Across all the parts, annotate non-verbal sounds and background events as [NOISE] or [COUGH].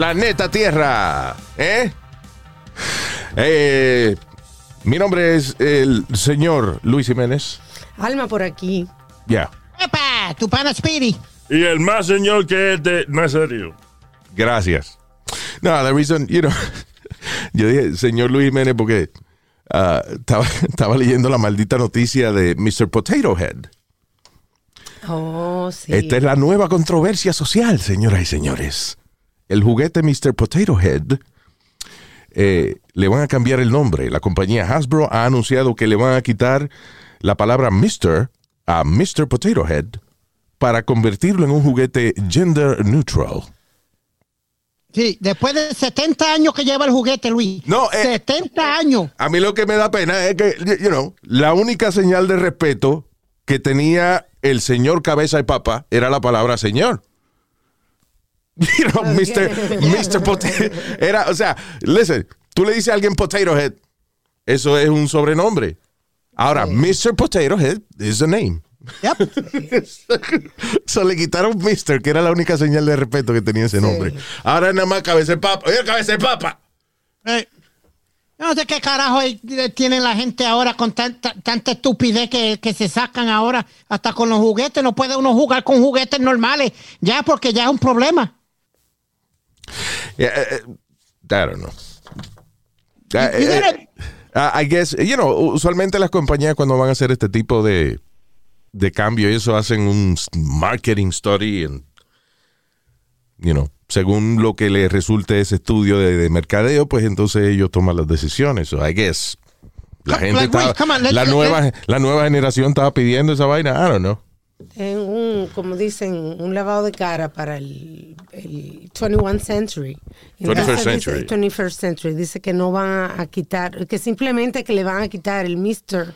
La neta tierra, ¿eh? Eh, Mi nombre es el señor Luis Jiménez. Alma por aquí. Ya, ¡Epa! Tu pana Speedy. Y el más señor que es de Nazario. gracias. No, the reason, you know, [LAUGHS] yo dije señor Luis Jiménez porque ah, estaba, [LAUGHS] estaba leyendo la maldita noticia de Mr. Potato Head. Oh, sí. Esta es la nueva controversia social, señoras y señores. El juguete Mr. Potato Head eh, le van a cambiar el nombre. La compañía Hasbro ha anunciado que le van a quitar la palabra Mr. a Mr. Potato Head para convertirlo en un juguete gender neutral. Sí, después de 70 años que lleva el juguete, Luis. No, eh, 70 años. A mí lo que me da pena es que, you know, la única señal de respeto que tenía el señor cabeza de papa era la palabra señor. You know, Mr. Mr. Potato. Era, o sea, listen, tú le dices a alguien Potato Head, eso es un sobrenombre. Ahora, Mr. Potato Head is the name. Yep. [LAUGHS] So le quitaron Mr., que era la única señal de respeto que tenía ese nombre. Ahora nada más cabeza de papa. Oye, cabeza de papa. Yo no sé qué carajo tiene la gente ahora con tanta, tanta estupidez que, que se sacan ahora hasta con los juguetes. No puede uno jugar con juguetes normales ya porque ya es un problema. Yeah, eh, eh, I don't know. Ah, eh, gotta- I guess, you know, usualmente las compañías cuando van a hacer este tipo de, de cambio, eso hacen un marketing study, and, you know, según lo que les resulte ese estudio de, de mercadeo, pues entonces ellos toman las decisiones. So I guess la gente like, estaba- on, la nueva la nueva generación estaba pidiendo esa vaina. I don't know. En un, como dicen, un lavado de cara para el, el 21st century. 21st Entonces, century. dice- 21st century. Dice que no van a quitar, que simplemente que le van a quitar el Mr.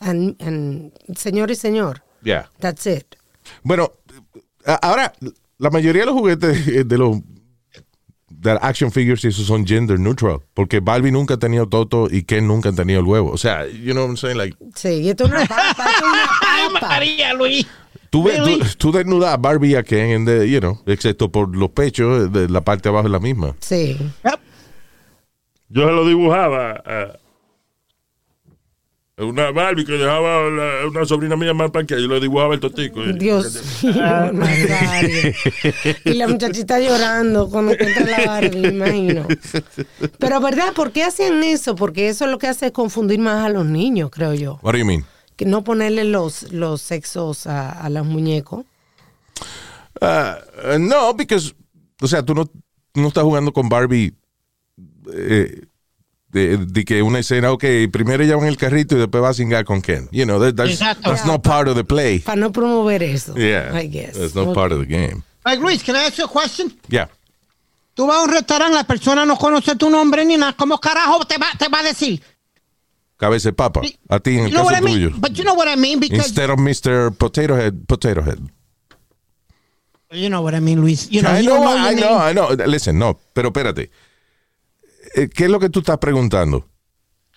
and, and señor y señor. Yeah. That's it. Bueno, ahora, la mayoría de los juguetes de los de action figures y esos son gender neutral, porque Barbie nunca ha tenido Toto y Ken nunca han tenido el huevo. O sea, you know what I'm saying? Like, Sí, y esto es una [LAUGHS] papa, esto es ¡Ay, una papa. María, Luis! Tú, ves- Really? tú, tú desnudas a Barbie a Ken, en the- you know, excepto por los pechos, de la parte de abajo es la misma. Sí. Yep. Yo se lo dibujaba a una Barbie que dejaba la- una sobrina mía más para que yo le dibujaba el totico. Dios mío, [LAUGHS] Nazario. Y la muchachita llorando cuando encuentra la Barbie, me imagino. Pero, ¿verdad? ¿Por qué hacían eso? Porque eso es lo que hace es confundir más a los niños, creo yo. What do you mean? Que no ponerle los, los sexos a, a los muñecos. Uh, no, because, o sea, tú no, no estás jugando con Barbie eh, de, de que una escena, ok, primero ella va en el carrito y después va a cingar con Ken. You know, that- that's, Exacto. that's not part of the play. Para no promover eso. Yeah, I guess. that's not part of the game. Like, Luis, can I ask you a question? Yeah. Tú vas a un restaurante, la persona no conoce tu nombre ni nada. ¿Cómo carajo te va, te va a decir? Cabeza de papa. A ti en el caso tuyo. But you know what I mean? Because Instead of Mr. Potato Head, Potato Head. you know what I mean, Luis. You know, I you know, know I know. I know. Listen, no, pero espérate. Eh, ¿Qué es lo que tú estás preguntando?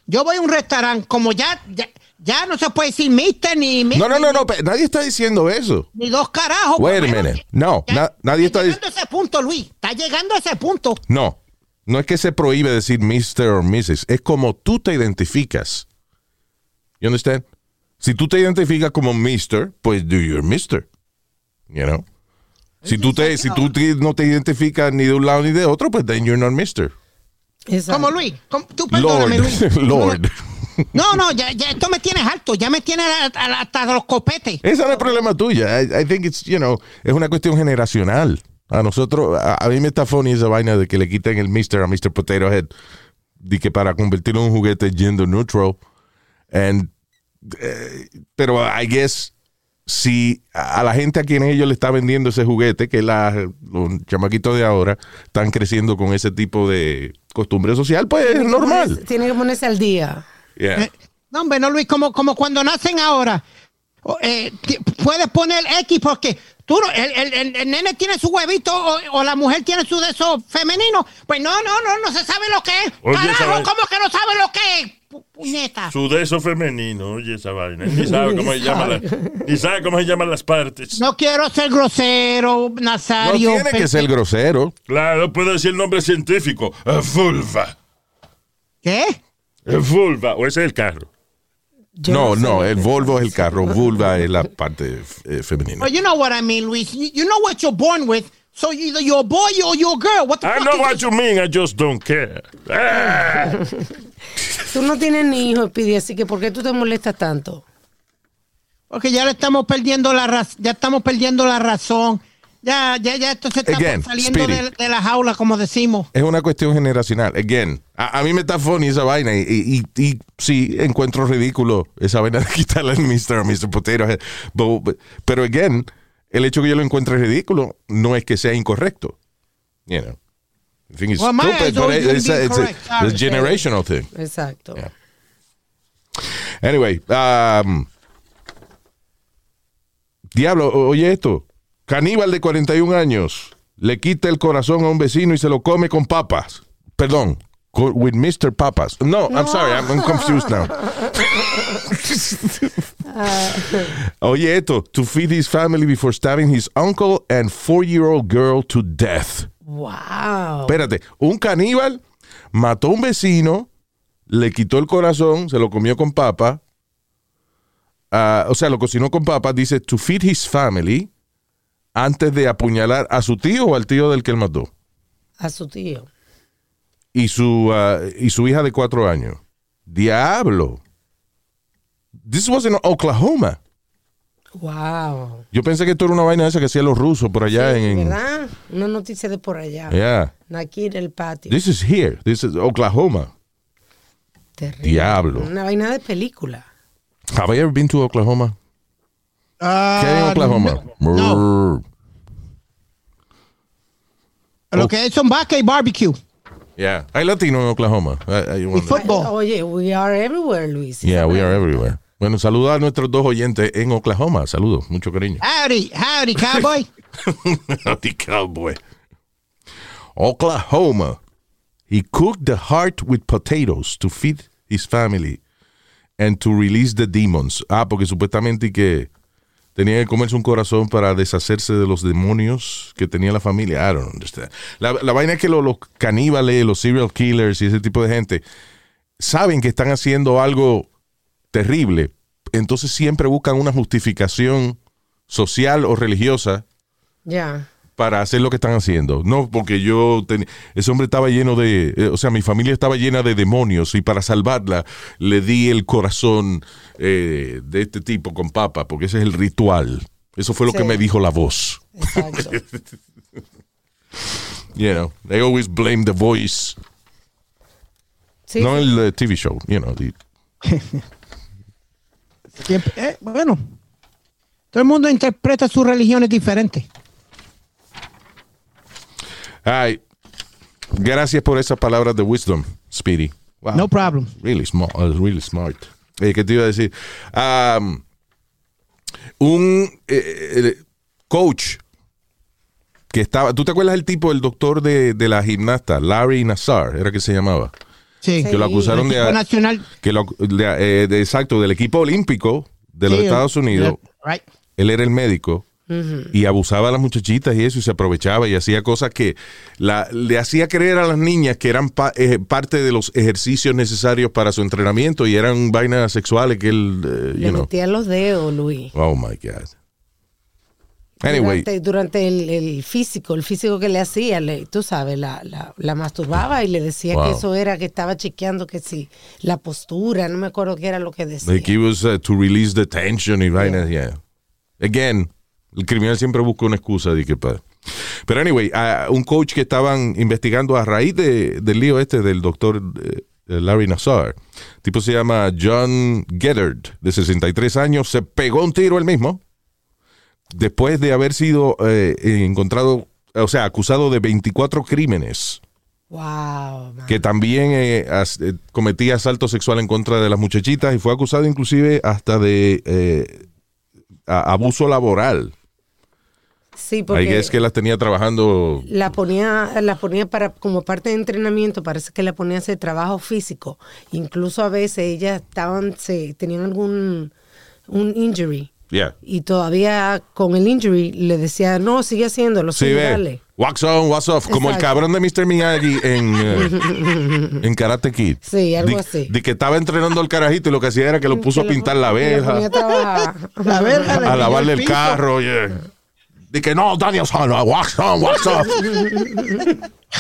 Yo voy a un restaurante, como ya, ya, ya no se puede decir mister ni mi- No, no, no, no, nadie está diciendo eso. ni dos carajos. Wait a minute. No, ya- na- nadie está llegando a ese punto, Luis. Está llegando a ese punto. No, no es que se prohíbe decir Mr. o Mrs. Es como tú te identificas. You understand? Si tú te identificas como Mr., pues do your Mr. You know? Si tú, te, si tú te- no te identificas ni de un lado ni de otro, pues then you're not Mr. Exacto. Como Luis. Como- tú Lord. perdóname, Luis. [LAUGHS] Lord. No, no, ya, ya esto me tienes alto. Ya me tienes hasta los copetes. Ese no es problema tuya. I, I think it's, you know, es una cuestión generacional. A nosotros, a, a mí me está funny esa vaina de que le quiten el Mr. a Mr. Potato Head. De que para convertirlo en un juguete gender neutral. And, eh, pero I guess, si a la gente a quien ellos le está vendiendo ese juguete, que la, los chamaquitos de ahora están creciendo con ese tipo de costumbre social, pues es normal. Tiene que ponerse al día. Yeah. Eh, No, hombre, no, Luis, como, como cuando nacen ahora. Eh, puedes poner X porque tú, no- el, el- el- el nene tiene su huevito o, o la mujer tiene su de esos femenino. Pues no, no, no, no se sabe lo que es. Oye, Carajo, ¿cómo que no sabe lo que es? Pu- Puñeta. Su de eso femenino, oye esa vaina. Ni sabe cómo se llama la- [LAUGHS] ni sabe cómo se llaman las partes. No quiero ser grosero, No Nazario. tiene que ser grosero. Claro, puedo decir el nombre científico. Eh, Vulva. ¿Qué? Eh, Vulva. O ese es el carro. Yo no, sé. no, el Volvo es el carro, vulva es la parte eh, femenina. Well, you know what I mean, Luis. You, you know what you're born with. So either you're a boy or you're a girl. What the I fuck know what this? you mean, I just don't care. Ah. [LAUGHS] Tú no tienes ni hijo, Pidi, así que ¿por qué tú te molestas tanto? Porque ya le estamos perdiendo la raz- ya estamos perdiendo la razón. Ya, ya, ya esto se está Again, saliendo de, de la jaula, como decimos. Es una cuestión generacional. Again, a, a mí me está funny esa vaina y, y, y- y sí encuentro ridículo esa vaina de [LAUGHS] quitarle al Mr. Mr. But- but- pero again, el hecho que yo lo encuentre ridículo no es que sea incorrecto. You know. I think it's Well, my stupid, but it's, a, it's a- it's generational thing. Exacto. Yeah. Anyway, um, diablo, oye esto. Caníbal de 41 años le quita el corazón a un vecino y se lo come con papas. Perdón, with Mr. Papas. No, I'm sorry, I'm, I'm confused now. [LAUGHS] oye esto. To feed his family before stabbing his uncle and four-year-old girl to death. Wow. Espérate, un caníbal mató a un vecino, le quitó el corazón, se lo comió con papa. ah, o sea, lo cocinó con papa. Dice to feed his family antes de apuñalar a su tío o al tío del que él mató. A su tío. Y su, ah, y su hija de cuatro años. Diablo. This was in Oklahoma. Wow. Yo pensé que esto era una vaina esa que hacían los rusos por allá Sí, en. ¿Verdad? Una noticia de por allá. Yeah. Aquí en el patio. This is here. This is Oklahoma. Terrible. Diablo. Una vaina de película. Have I ever been to Oklahoma? ¿Qué hay en Ah, Oklahoma? no. Lo que es son vaca y barbecue. Yeah. Hay latino en Oklahoma. I- I Y wonder. fútbol. Oye, we are everywhere, Luis. Yeah, we are everywhere. Bueno, saludos a nuestros dos oyentes en Oklahoma. Saludos, mucho cariño. Howdy, howdy, cowboy. [LAUGHS] Howdy, cowboy. Oklahoma. He cooked the heart with potatoes to feed his family and to release the demons. Ah, porque supuestamente que tenía que comerse un corazón para deshacerse de los demonios que tenía la familia. I don't understand. La, la vaina es que lo- los caníbales, los serial killers y ese tipo de gente saben que están haciendo algo terrible. Entonces siempre buscan una justificación social o religiosa Ya. Para hacer lo que están haciendo. No, porque yo, ten- ese hombre estaba lleno de, eh, o sea, mi familia estaba llena de demonios y para salvarla le di el corazón eh, de este tipo con papa, porque ese es el ritual. Eso fue lo Sí. que me dijo la voz. Exacto. [LAUGHS] You know, they always blame the voice, Sí, no sí. el eh, TV show, you know. the- [LAUGHS] eh, bueno, todo el mundo interpreta sus religiones diferentes. Ay, gracias por esas palabras de wisdom, Speedy. Wow. No problem. Really smart. uh, really smart. Eh, ¿Qué te iba a decir? Um, un eh, eh, coach que estaba. ¿Tú te acuerdas del tipo, el doctor de, de la gimnasta, Larry Nassar, era que se llamaba? Sí. Que lo acusaron El equipo de. nacional. Que lo, de- eh, de- exacto, del equipo olímpico de los Sí, Estados Unidos. right. Él era el médico. Y abusaba a las muchachitas y eso, y se aprovechaba y hacía cosas que la- le hacía creer a las niñas que eran pa- eh, parte de los ejercicios necesarios para su entrenamiento y eran vainas sexuales que él, eh, Le you know. metía los dedos, Luis. Oh my God. Anyway, Durante, durante el, el físico, el físico que le hacía, le- tú sabes, la, la, la masturbaba y le decía Wow. que eso era que estaba chequeando que sí, la postura, no me acuerdo qué era lo que decía. like he was uh, to release the tension y vainas, yeah. Again, el criminal siempre busca una excusa de que Pero anyway, a un coach que estaban investigando a raíz de- del lío este del doctor eh, Larry Nassar, tipo se llama John Geddard, de 63 años, se pegó un tiro él mismo después de haber sido eh, encontrado, o sea, acusado de 24 crímenes, Wow. man. que también eh, as- eh, cometía asalto sexual en contra de las muchachitas y fue acusado inclusive hasta de eh, a- abuso laboral. Sí, Ahí porque es que las tenía trabajando. la ponía, la ponía para como parte de entrenamiento, parece que la ponía a hacer trabajo físico. Incluso a veces ellas estaban, se, tenían algún un injury. Yeah. Y todavía con el injury le decía, no, sigue haciéndolo, Sí, sigue, dale. Wax on, wax off. Como el Exacto. cabrón de Mr. Miyagi en, eh, en Karate Kid. [LAUGHS] Sí, algo De- así. De que estaba entrenando al carajito y lo que hacía era que lo [LAUGHS] puso a Que lo- pintar lo a. La le a dio lavarle el piso. carro. yeah. De que no, Daniel San, wax on, wax off.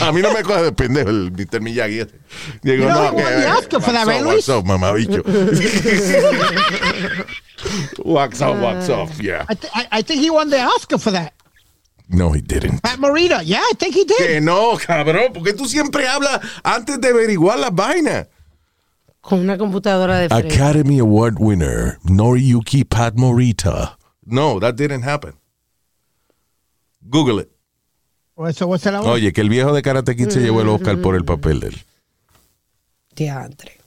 A mí no me coge de pendejo el Mr. Miyagi. Digo, You know, no, que, Oscar for that, right, Luis? wax off, mamabicho. wax on, wax off, yeah. I, th- I, I think he won the Oscar for that. No, he didn't. Pat Morita. Yeah, I think he did. Que no, cabrón, porque tú siempre hablas antes de averiguar las vainas. Con una computadora de frente. Academy Award winner Noriyuki Pat Morita. No, that didn't happen. Google it. Oye, que el viejo de Karate Kid se llevó el Oscar por el papel de él. Diantre.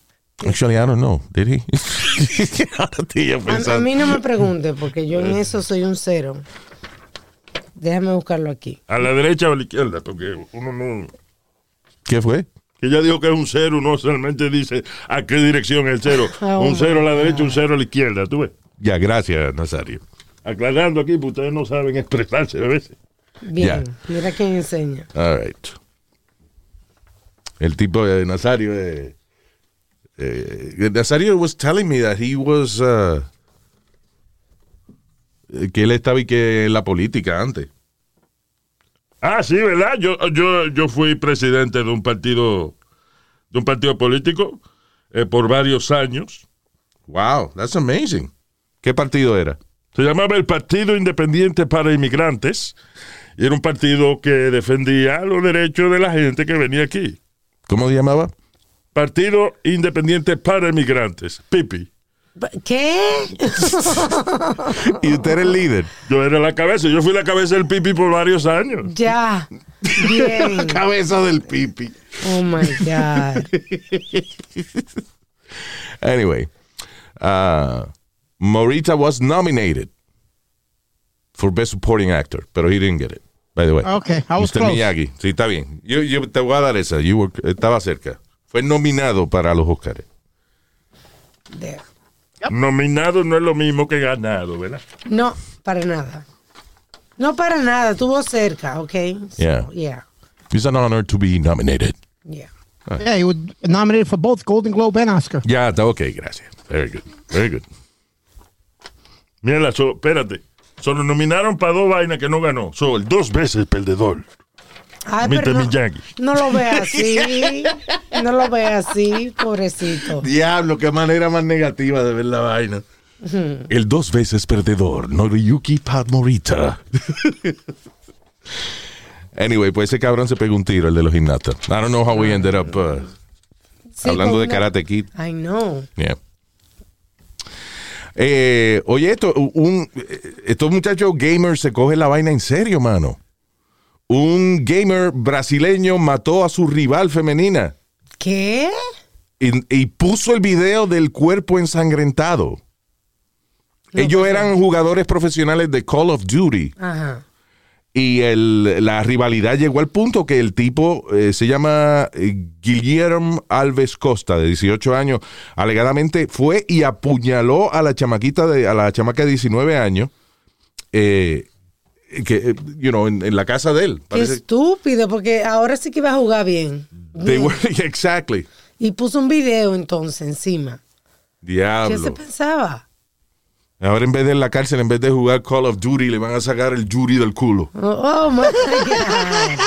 Actually, I don't know. Did he? [LAUGHS] A, a mí no me pregunte, porque yo en eso soy un cero. Déjame buscarlo aquí. A la derecha o a la izquierda, porque uno no. ¿Qué fue? Que ella dijo que es un cero, no solamente dice a qué dirección es el cero. Oh, [LAUGHS] un cero a la derecha, un cero a la izquierda, tú ves. Ya, gracias, Nazario. Aclarando aquí, porque ustedes no saben expresarse a veces. Bien, mira quién enseña. All right. El tipo de Nazario. eh, eh, Nazario was telling me that he was. uh, que él estaba y que en la política antes. Ah, sí, ¿verdad? Yo, yo, yo fui presidente de un partido, de un partido político eh, por varios años. Wow, that's amazing. ¿Qué partido era? Se llamaba el Partido Independiente para Inmigrantes era un partido que defendía los derechos de la gente que venía aquí. ¿Cómo se llamaba? Partido Independiente para Inmigrantes, PIPI. ¿Qué? [LAUGHS] Y usted era el líder. Yo era la cabeza, yo fui la cabeza del PIPI por varios años. ya. Bien. [LAUGHS] Cabeza del pipi. Oh my God. [LAUGHS] Anyway, uh, Morita was nominated for Best Supporting Actor, pero he didn't get it, by the way. Okay, I was Mr. close. Miyagi, sí, está bien. Yo, yo te voy a dar esa. You were- estaba cerca. Fue nominado para los Oscars. There. Nominado no es lo mismo que ganado, ¿verdad? No, para nada. No para nada, estuvo cerca, ¿ok? So, Yeah. Yeah. It's an honor to be nominated. Yeah. Yeah, he was nominated for both Golden Globe and Oscar. Ya, está ok, gracias. Very good, very good. Mira, so, espérate. Solo nominaron para dos vainas que no ganó. So, el dos veces perdedor. Ay, Mr. pero no, no lo ve así. [LAUGHS] No lo ve así, pobrecito. Diablo, qué manera más negativa de ver la vaina. El dos veces perdedor, Noriyuki Pat Morita. [LAUGHS] anyway, pues ese cabrón se pegó un tiro, el de los gimnastas. I don't know how we ended up uh, Sí, hablando de una- Karate Kid. I know. Yeah. Eh, oye, esto, un, eh, estos muchachos gamers se cogen la vaina en serio, mano. Un gamer brasileño mató a su rival femenina ¿Qué? y, y puso el video del cuerpo ensangrentado. Ellos eran jugadores profesionales de Call of Duty Ajá. Y el- la rivalidad llegó al punto que el tipo eh, se llama eh, Guillermo Alves Costa, de 18 años, alegadamente fue y apuñaló a la chamaquita de, a la chamaca de 19 años, eh, que, you know, en, en la casa de él. Qué estúpido, porque ahora sí que iba a jugar bien. Bien. were- [LAUGHS] exactly. Y puso un video entonces encima. ¿Qué se Diablo. pensaba? Ahora en vez de en la cárcel, en vez de jugar Call of Duty, le van a sacar el jury del culo. Oh, oh my God.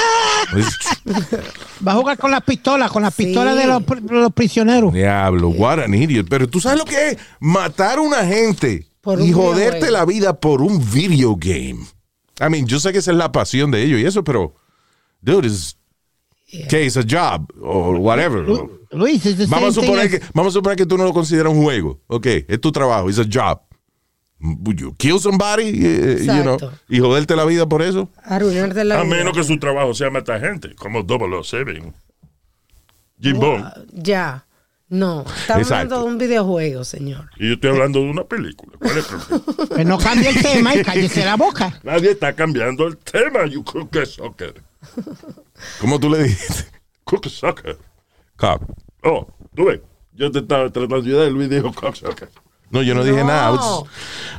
Va a jugar con las pistolas, con las Sí. pistolas de los, pri- los prisioneros. Diablo, what an idiot. Pero tú sabes lo que es matar a una gente Por y un joderte la vida por un video game. I mean, yo sé que esa es la pasión de ellos y eso, pero, dude, es que es a job or whatever. Lu- Luis, Vamos a, suponer as- que, vamos a suponer que tú no lo consideras un juego. Ok, es tu trabajo, es a job. Would you kill somebody? eh, you know, y joderte la vida por eso. Arruinarte la A vida. menos que su trabajo sea matar gente, como 007. Jim Bond. Ya. No. Estamos Exacto. hablando de un videojuego, señor. Y yo estoy hablando de una película. ¿Cuál es el problema? [LAUGHS] Pues no cambie el tema y cállese la boca. Nadie está cambiando el tema. You cook a soccer. ¿Cómo tú le dijiste? Cook a soccer. Cock. Oh, tú ves. Yo te estaba tratando de ayudar. Luis dijo cock soccer. No, yo no, dije No. nada. I was-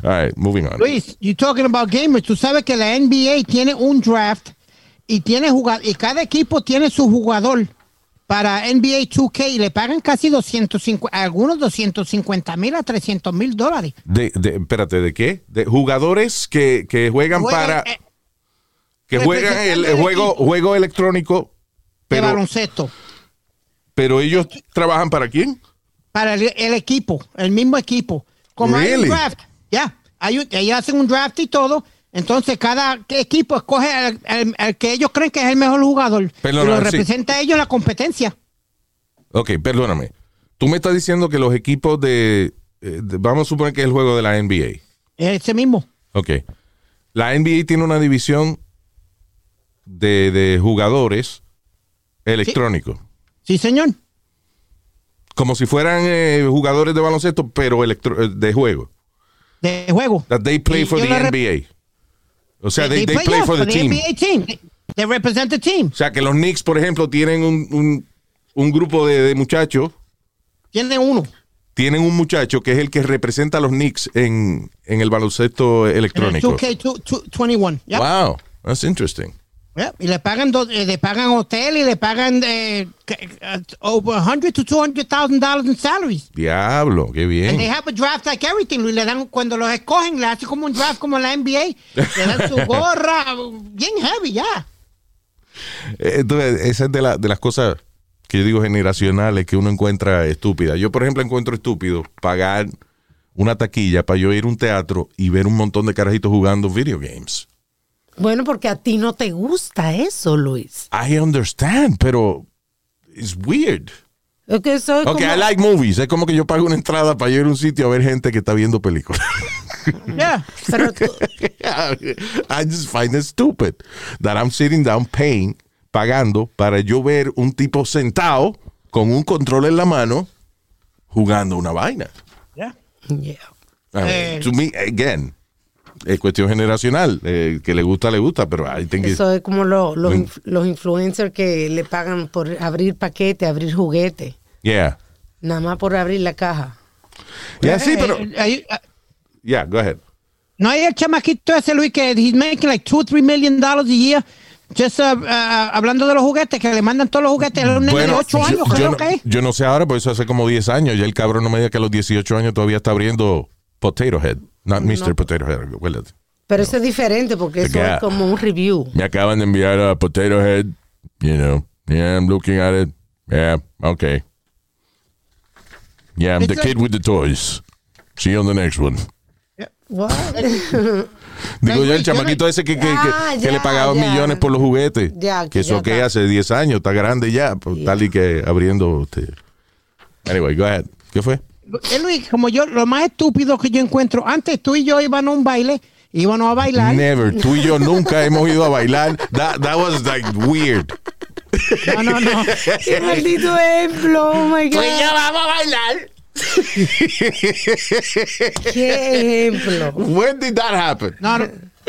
All right, moving on. Luis, you talking about gamers. Tú sabes que la NBA tiene un draft y tiene jugad- y cada equipo tiene su jugador para NBA 2K y le pagan casi 250, algunos 250 mil a 300 mil dólares. De, de- espérate, ¿de qué? De jugadores que, que juegan Juegan, para... eh, que juegan el, juego, juego electrónico, de pero, baloncesto pero ellos trabajan para quién? Para el, el equipo, el mismo equipo. Como hay Really? un draft, ya, hay un- ellos hacen un draft y todo. Entonces cada equipo escoge al, al- al que ellos creen que es el mejor jugador Perdona, y lo sí. representa a ellos la competencia. Ok, perdóname. Tú me estás diciendo que los equipos de, eh, de- Vamos a suponer que es el juego de la NBA. Ese mismo. Ok. La NBA tiene una división de, de jugadores electrónicos. Sí, señor. Como si fueran eh, jugadores de baloncesto, pero electro- eh, de juego. De juego. That they play Y for the NBA. O sea, they, they play, for the team. NBA team. They- represent the team. O sea, que los Knicks, por ejemplo, tienen un, un- un grupo de, de muchachos. Tienen uno. Tienen un muchacho que es el que representa a los Knicks en, en el baloncesto En el electrónico. 2K21. Yep. Wow, that's interesting. Y le pagan, do- eh, le pagan hotel y le pagan eh, eh, over 100 to 200,000 dollars in salaries. Diablo, qué And they bien. have a draft like everything. Luis. Le dan, cuando los escogen, le hacen como un draft como en la NBA. Le dan su [LAUGHS] gorra, bien heavy, ya. Eh, Entonces, esa es de, la- de las cosas que yo digo generacionales que uno encuentra estúpidas. Yo, por ejemplo, encuentro estúpido pagar una taquilla para yo ir a un teatro y ver un montón de carajitos jugando video games. Bueno, porque a ti no te gusta eso, Luis. I understand, pero it's weird. Eso es Ok, como... I like movies. Es como que yo pago una entrada para ir a un sitio a ver gente que está viendo películas. [LAUGHS] Yeah. Pero tú- [LAUGHS] I just find it stupid that I'm sitting down paying, pagando para yo ver un tipo sentado con un control en la mano jugando una vaina. Yeah. Yeah. I mean, Eh. to me, again, es cuestión generacional. Eh, que le gusta, le gusta, pero think it's- Eso es como lo- los, Lo- los influencers que le pagan por abrir paquete, abrir juguete. yeah. Nada más por abrir la caja. Yeah, sí, pero, Eh, eh, eh, yeah, go ahead. No hay el chamaquito ese, Luis, que he's making like 2 o 3 million dollars a year. Just uh, uh, hablando de los juguetes, que le mandan todos los juguetes a un nene de 8 yo- años, yo, creo no, que es. yo no sé ahora, porque eso hace como 10 años. Ya el cabrón no me diga que a los 18 años todavía está abriendo Potato Head. Not Mr. Potato Head. acuérdate. Pero eso es diferente porque eso Yeah. es como un review. Me acaban de enviar a Potato Head. You know. Yeah, I'm looking at it. Yeah, okay. Yeah, I'm the It's kid with the toys. See you on the next one. What? [LAUGHS] Digo yo, el chamaquito no- ese que, que, que- Ah, que ya, le pagaban millones por los juguetes. Ya, que eso que hace 10 años, está grande ya. pues, Tal y que abriendo. Este. Anyway, go ahead. ¿Qué fue? Eh, Luis, como yo, lo más estúpido que yo encuentro, antes tú y yo íbamos a un baile, íbamos a bailar. Never. Tú y yo [LAUGHS] nunca hemos ido a bailar. That, that was like weird. No, no, no. [LAUGHS] Qué maldito ejemplo, oh my God. vamos a bailar. Qué ejemplo. When did that happen? No, no,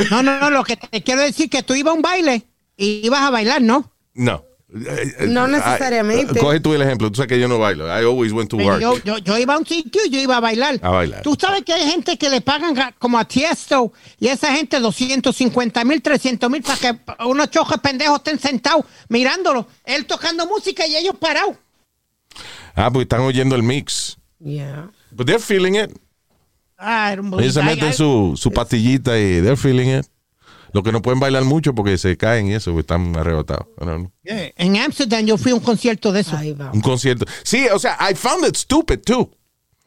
no, no, no, lo que te quiero decir es que tú ibas a un baile y ibas a bailar, ¿no? No. No necesariamente. Ah, Coge tú el ejemplo. Tú sabes que yo no bailo. I always went to work. Yo, yo, yo iba a un sitio y yo iba a bailar. A bailar. Tú sabes que hay gente que le pagan ga- como a Tiesto y esa gente 250 mil, 300 mil para que unos chojos pendejos estén sentados mirándolo. Él tocando música y ellos parados. Ah, porque están oyendo el mix. Yeah. But they're feeling it. Ah, Ellos se meten su, su pastillita y they're feeling it. Lo que no pueden bailar mucho porque se caen y eso, porque están arrebatados. Eh, En Amsterdam yo fui a un concierto de eso. Un concierto. Sí, o sea, I found it stupid too.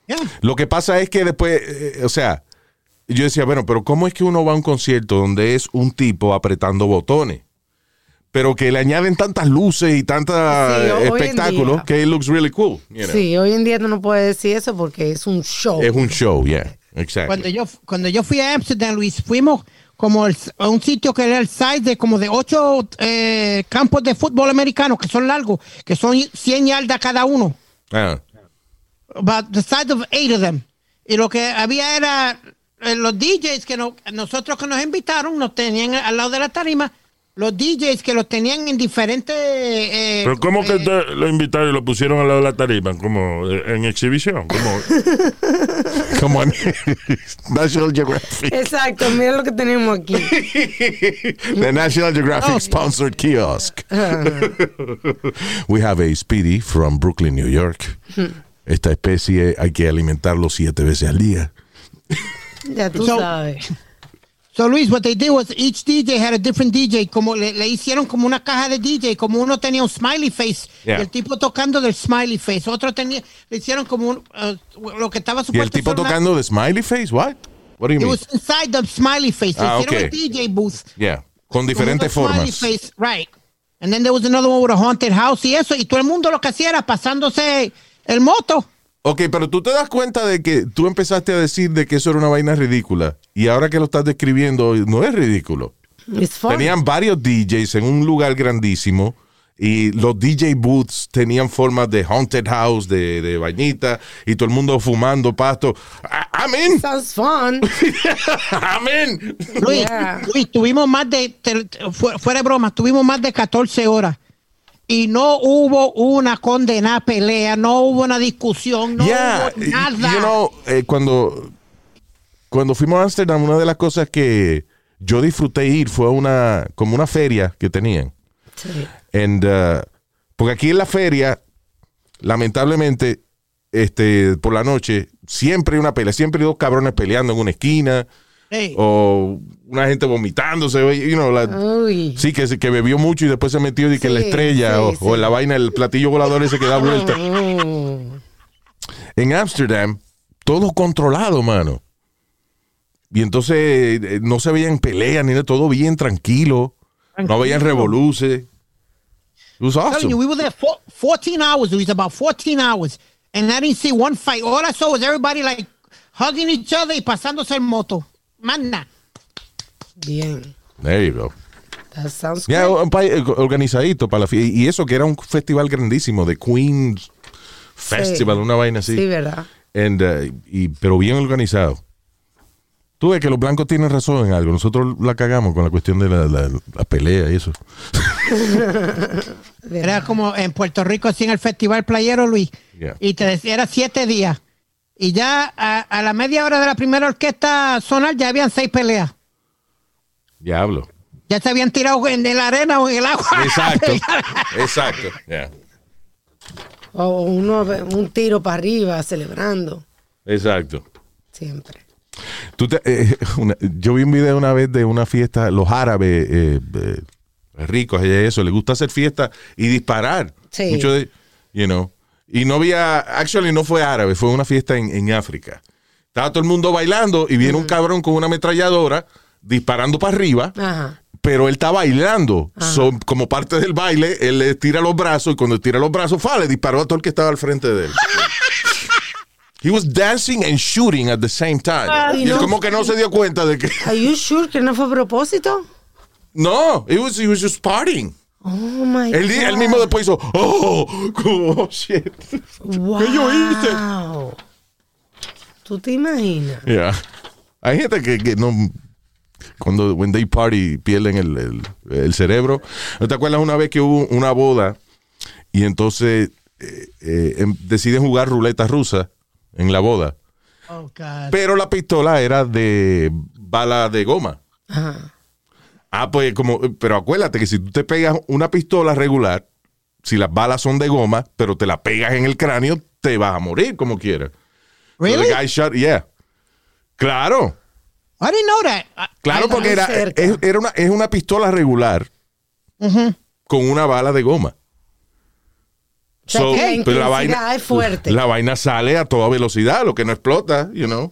Yeah. Lo que pasa es que después, eh, o sea, yo decía, bueno, pero ¿cómo es que uno va a un concierto donde es un tipo apretando botones? Pero que le añaden tantas luces y tantos Sí, espectáculos que it looks really cool. you know. Sí, hoy en día tú no puedes decir eso porque es un show. Es un show, yeah. Exacto. Cuando yo, cuando yo fui a Amsterdam, Luis, fuimos como el- un sitio que era el size de como de ocho eh, campos de fútbol americano que son largos, que son 100 yardas cada uno. Ah. About the size of eight of them. Y lo que había era eh, los DJs que no- nosotros que nos invitaron, nos tenían al lado de la tarima, los DJs que los tenían en diferentes... eh, Pero ¿cómo que eh, te lo invitaron y lo pusieron al lado de la tarima? Como eh, en exhibición. Como, [LAUGHS] Como en [LAUGHS] National Geographic. Exacto, mira lo que tenemos aquí. [LAUGHS] The National Geographic sponsored kiosk. We have a Speedy from Brooklyn, New York. Esta especie hay que alimentarlo siete veces al día. Ya tú So- sabes. So Luis, what they did was each DJ had a different DJ, como le, le hicieron como una caja de DJ, como uno tenía un smiley face, Yeah. y el tipo tocando del smiley face, otro tenía, le hicieron como un, uh, lo que estaba ¿Y supuesto el tipo tocando de smiley face? What? What do you It mean? was inside the smiley face. Le Ah, hicieron okay. el DJ booth. Yeah. Con diferentes una smiley formas. face, right. And then there was another one with a haunted house y eso, y todo el mundo lo que hacía era pasándose el moto. Ok, pero tú te das cuenta de que tú empezaste a decir de que eso era una vaina ridícula. Y ahora que lo estás describiendo, no es ridículo. Tenían varios DJs en un lugar grandísimo. Y los DJ booths tenían formas de haunted house, de, de vainita, y todo el mundo fumando pasto. In. Sounds fun. [LAUGHS] I'm in. Luis, Yeah. Luis, tuvimos más de, te- te- fu- fuera de broma, tuvimos más de 14 horas. Y no hubo una condenada pelea, no hubo una discusión, no Yeah, hubo nada. you know, eh, cuando, cuando fuimos a Amsterdam, una de las cosas que yo disfruté ir fue una, como una feria que tenían. Sí. And, uh, porque aquí en la feria, lamentablemente, este, por la noche, siempre hay una pelea, siempre hay dos cabrones peleando en una esquina, Hey, o una gente vomitándose, you know, la- sí, que, se- que bebió mucho y después se metió y que Sí, la estrella, sí, o, sí. o en la vaina, el platillo volador ese que da vuelta. Mm. En Amsterdam, todo controlado, mano. Y entonces eh, no se veían peleas ni de todo bien tranquilo. No veían revoluces. It was I'm telling you, awesome. we were there for 14 hours, Luis, about 14 hours. And I didn't see one fight. All I saw was everybody like hugging each other y pasándose el moto. Manda. Bien. There you go. That sounds un país eh, organizadito para la fiesta. Y eso que era un festival grandísimo, de Queen's Festival, una vaina así. Sí, ¿verdad? And, uh, y, pero bien organizado. Tú ves que los blancos tienen razón en algo. Nosotros la cagamos con la cuestión de la, la- la pelea y eso. [LAUGHS] Era como en Puerto Rico, así en el Festival Playero, Luis. Yeah. Y te decía, era siete días. Y ya a, a la media hora de la primera orquesta sonar, ya habían seis peleas. Diablo. Ya se habían tirado en, en la arena o en el agua. Exacto. [LAUGHS] Exacto. Yeah. O uno, un tiro para arriba celebrando. Exacto. Siempre. Tú te- eh, [LAUGHS] una- yo vi un video una vez de una fiesta, los árabes eh, eh, ricos, y eso, les gusta hacer fiesta y disparar. Sí. Mucho de, you know. Y no había, actually no fue árabe, fue una fiesta en, en África. Estaba todo el mundo bailando y viene un cabrón con una ametralladora disparando para arriba, Ajá. pero él está bailando. So, como parte del baile, él le tira los brazos y cuando tira los brazos, fa, le disparó a todo el que estaba al frente de él. [LAUGHS] He was dancing and shooting at the same time. Ay, y él no. como que no se dio cuenta de que Are you sure que no fue a propósito? [LAUGHS] no, it was, he was just partying. Oh my Él, God. él mismo después hizo, oh, oh, shit. [LAUGHS] Wow. yo hice? ¿Tú te imaginas? Yeah. Hay gente que, que no, cuando when they party pierden el, el- el cerebro. ¿No te acuerdas una vez que hubo una boda y entonces eh, eh, em- deciden jugar ruleta rusa en la boda? Oh, God. Pero la pistola era de bala de goma. Ajá. Ah, pues como, pero acuérdate que si tú te pegas una pistola regular, si las balas son de goma, pero te la pegas en el cráneo, te vas a morir como quieras. So Really? the guy shot- yeah. Claro, I didn't know that. I- claro, I- porque era, es, era una, es una pistola regular con una bala de goma. O sea, So, que la pero la intensidad vaina, es fuerte. la vaina sale a toda velocidad, lo que no explota, you know.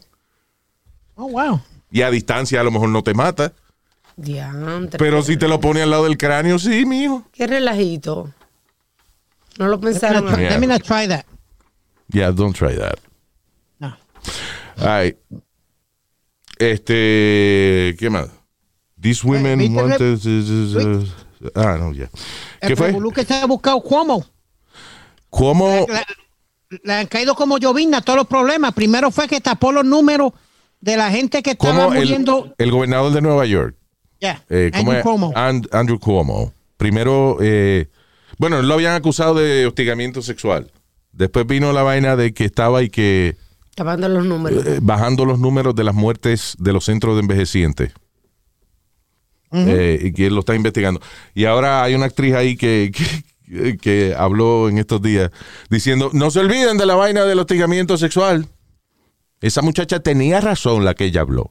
Oh, wow. Y a distancia a lo mejor no te mata. Diantre. Pero si te lo pone al lado del cráneo, sí, mijo. Qué relajito. No lo pensaron. Let me, Yeah. let me not try that. Yeah, don't try that. No. All right. Este, ¿qué más? These women ¿viste want el- to- Ah, no, ya. ¿Qué El fue? revolú que se ha buscado Cuomo. ¿Cómo? Le, le han caído como llovizna todos los problemas. Primero fue que tapó los números de la gente que estaba ¿Cómo el, muriendo. el gobernador de Nueva York? Yeah, eh, ¿cómo Andrew? Cuomo. And- Andrew Cuomo. Primero, eh, bueno, lo habían acusado de hostigamiento sexual. Después vino la vaina de que estaba y que Tapando los números. eh, bajando los números de las muertes de los centros de envejecientes. Eh, y que él lo está investigando. Y ahora hay una actriz ahí que, que, que habló en estos días diciendo, no se olviden de la vaina del hostigamiento sexual. Esa muchacha tenía razón la que ella habló.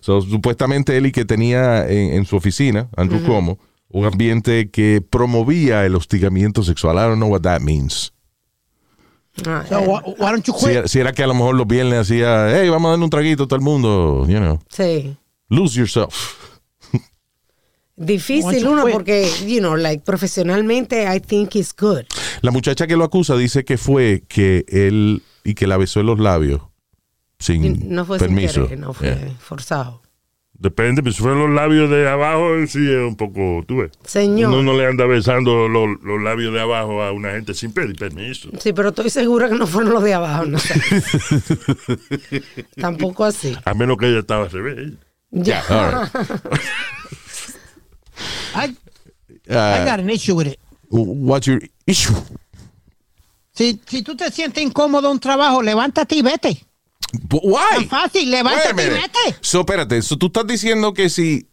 So, supuestamente él y que tenía en, en su oficina, Andrew Cuomo, un ambiente que promovía el hostigamiento sexual. I don't know what that means. Ah, So, why, why don't you Si quit? era, si era que a lo mejor los viernes hacía, hey, vamos a darle un traguito a todo el mundo, you know, sí. lose yourself. Difícil uno porque, you know, like profesionalmente, I think it's good. La muchacha que lo acusa dice que fue que él y que la besó en los labios sin No fue permiso. sin querer, no fue Yeah. forzado. Depende, pero si fueron los labios de abajo, sí es un poco, tú ves. Señor. Uno no le anda besando los, los labios de abajo a una gente sin pedir permiso. Sí, pero estoy segura que no fueron los de abajo, no sé. [LAUGHS] Tampoco así. A menos que ella estaba al revés. Ya. Right. [LAUGHS] I, Uh, I got an issue with it. what's your issue? Si, si tú te sientes incómodo en un trabajo, levántate y vete. But Why? Tan fácil, levántate y vete. So, espérate, so, tú estás diciendo que si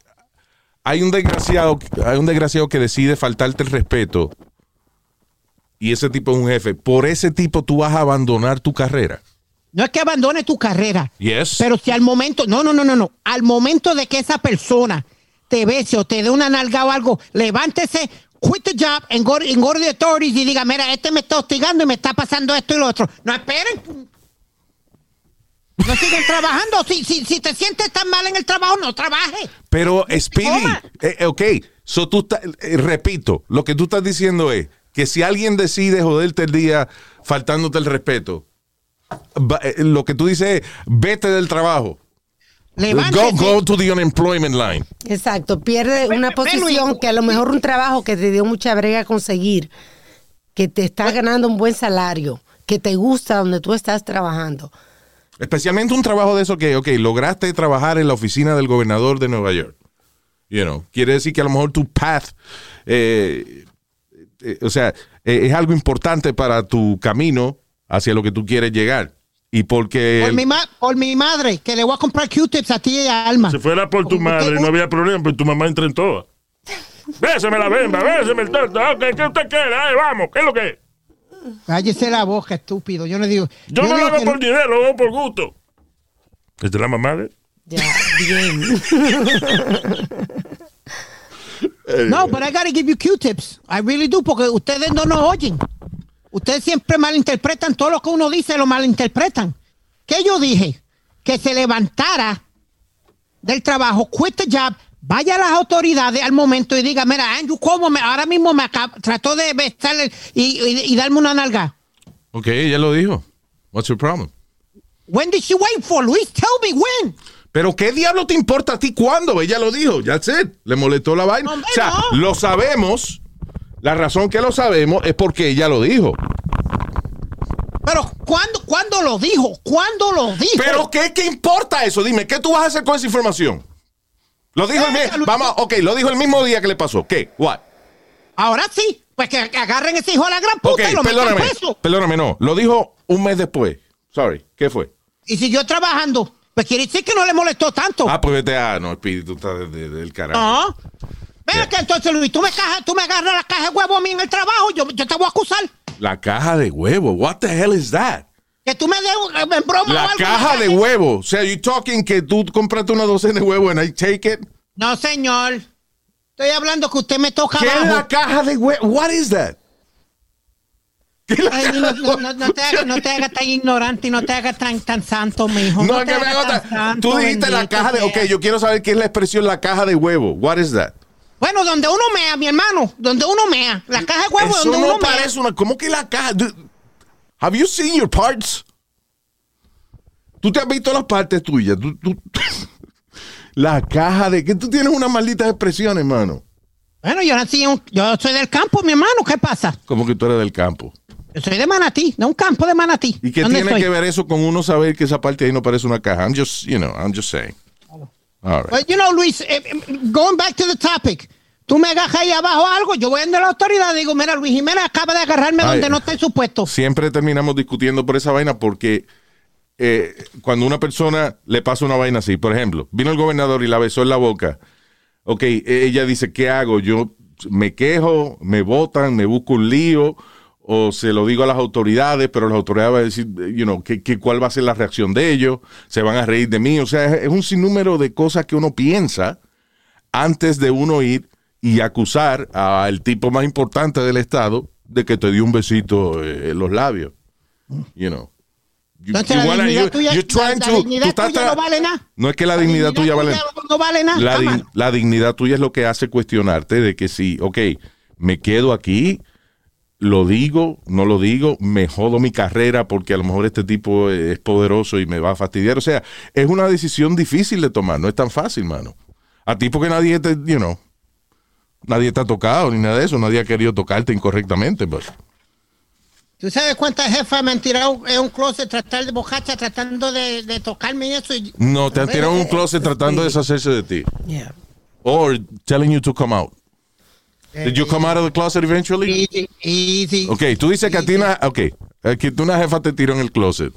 hay un desgraciado, hay un desgraciado que decide faltarte el respeto y ese tipo es un jefe, por ese tipo tú vas a abandonar tu carrera. No es que abandone tu carrera. Yes. Pero si al momento, no, no, no, no, no. Al momento de que esa persona te bese o te dé una nalga o algo, levántese, quit the job, to the authorities y diga, mira, este me está hostigando y me está pasando esto y lo otro. No esperen. No sigan trabajando. Si, si, si te sientes tan mal en el trabajo, no trabaje. Pero, Speedy, eh, ok, so tú eh, repito, lo que tú estás diciendo es que si alguien decide joderte el día faltándote el respeto, eh, lo que tú dices es, vete del trabajo. Go, Levántese. go to the unemployment line. Exacto, pierde una posición que a lo mejor un trabajo que te dio mucha brega conseguir, que te está ganando un buen salario, que te gusta donde tú estás trabajando. Especialmente un trabajo de eso que, ok, lograste trabajar en la oficina del gobernador de Nueva York. You know, quiere decir que a lo mejor tu path, eh, eh, o sea, eh, es algo importante para tu camino hacia lo que tú quieres llegar. Y porque... Por mi, ma- por mi madre, que le voy a comprar Q-tips a ti y a Alma. Si fuera por tu madre, no había problema, pero tu mamá entra en todas. Béseme la bemba, béseme el tonto. Ok, ¿qué usted quiere? Ahí vamos, ¿qué es lo que es? Cállese la boca, estúpido. Yo no digo. Yo, no lo hago por dinero, lo hago por gusto. ¿Es de la mamá de? Ya, bien. [LAUGHS] No, but I gotta give you Q-tips. I really do, porque ustedes no nos oyen. Ustedes siempre malinterpretan todo lo que uno dice, lo malinterpretan. ¿Qué yo dije? Que se levantara del trabajo, quit the job, vaya a las autoridades al momento y diga, mira, Andrew, ¿cómo me, ahora mismo me acab- trató de besarle y, y- y darme una nalga? Ok, ella lo dijo. What's your problem? When did she wait for, Luis? Tell me when. Pero ¿qué diablo te importa a ti cuándo? Ella lo dijo, ya sé, le molestó la vaina. Hombre, o sea, no. lo sabemos. La razón que lo sabemos es porque ella lo dijo. Pero, ¿cuándo, ¿cuándo lo dijo? ¿Cuándo lo dijo? Pero ¿qué, qué importa eso? Dime, ¿qué tú vas a hacer con esa información? Lo dijo el mismo, vamos, ok, lo dijo el mismo día que le pasó. ¿Qué? What? Ahora sí, pues que agarren ese hijo a la gran puta Ok, y lo metan perdóname, preso. perdóname, no. Lo dijo un mes después. Sorry, ¿qué fue? Y siguió trabajando, pues quiere decir que no le molestó tanto. Ah, pues vete a, no, espíritu está de- de- del carajo. No. Que entonces, Luis, tú me, caja- tú me agarras la caja de huevo a mí en el trabajo, yo, yo te voy a acusar. La caja de huevo, what the hell is that? Que tú me des en broma o La algo. caja de huevo. O sea, you talking que tú compraste una docena de huevos and I take it. No, señor. Estoy hablando que usted me toca ¿Qué es la caja de huevo? What is that? ¿Qué es Ay, no, no, no, no te hagas no te hagas tan ignorante y no te hagas tan, tan santo, mijo. No, te que me hagas tan santo, Tú dijiste la caja de. Ok, yo quiero saber qué es la expresión la caja de huevo. What is that? Bueno, donde uno mea, mi hermano. Donde uno mea. La caja de huevo Eso donde no uno mea. parece una. ¿Cómo que la caja? Dude, Have you seen your parts? ¿Tú te has visto las partes tuyas? ¿Tú, tú- [LAUGHS] La caja de... Que tú tienes unas malditas expresiones, hermano. Bueno, yo nací en un- yo soy del campo, mi hermano, ¿qué pasa? Como que tú eres del campo. Yo soy de Manatí, de un campo de Manatí. ¿Y qué ¿Dónde tiene estoy? que ver eso con uno saber que esa parte ahí no parece una caja? I'm just, you know, I'm just saying. All right. Well, you know, Luis, eh, eh, going back to the topic. Tú me agarras ahí abajo algo, yo voy a la autoridad y digo, mira, Luis Jiménez acaba de agarrarme Ay. donde no está en su puesto. Siempre terminamos discutiendo por esa vaina porque eh, cuando una persona le pasa una vaina así, por ejemplo, vino el gobernador y la besó en la boca. Ok, ella dice, ¿qué hago? Yo me quejo, me votan, me busco un lío o se lo digo a las autoridades, pero las autoridades van a decir, you know, que, que cuál va a ser la reacción de ellos, se van a reír de mí. O sea, es, es un sinnúmero de cosas que uno piensa antes de uno ir y acusar al tipo más importante del Estado de que te dio un besito eh, en los labios. You know. You- Entonces, you la wanna- dignidad you- tuya, la, to- dignidad tra- no vale nada. No es que la dignidad tuya vale no vale nada. la, di- cámara. la dignidad tuya es lo que hace cuestionarte de que si, ok, me quedo aquí, lo digo, no lo digo, me jodo mi carrera porque a lo mejor este tipo es poderoso y me va a fastidiar. O sea, es una decisión difícil de tomar, no es tan fácil, mano. A ti porque nadie te, you know, nadie te ha tocado ni nada de eso, nadie ha querido tocarte incorrectamente, pues. ¿Tú sabes cuántas jefas me han tirado en un closet tratar de bocacha, tratando de, de tocarme y eso? Y- No, te han tirado en un closet tratando de deshacerse de ti. Yeah. Or telling you to come out. Did you come out of the closet eventually? Easy, easy. Ok, tú dices que a ti una, ok, eh, que una jefa te tiró en el closet,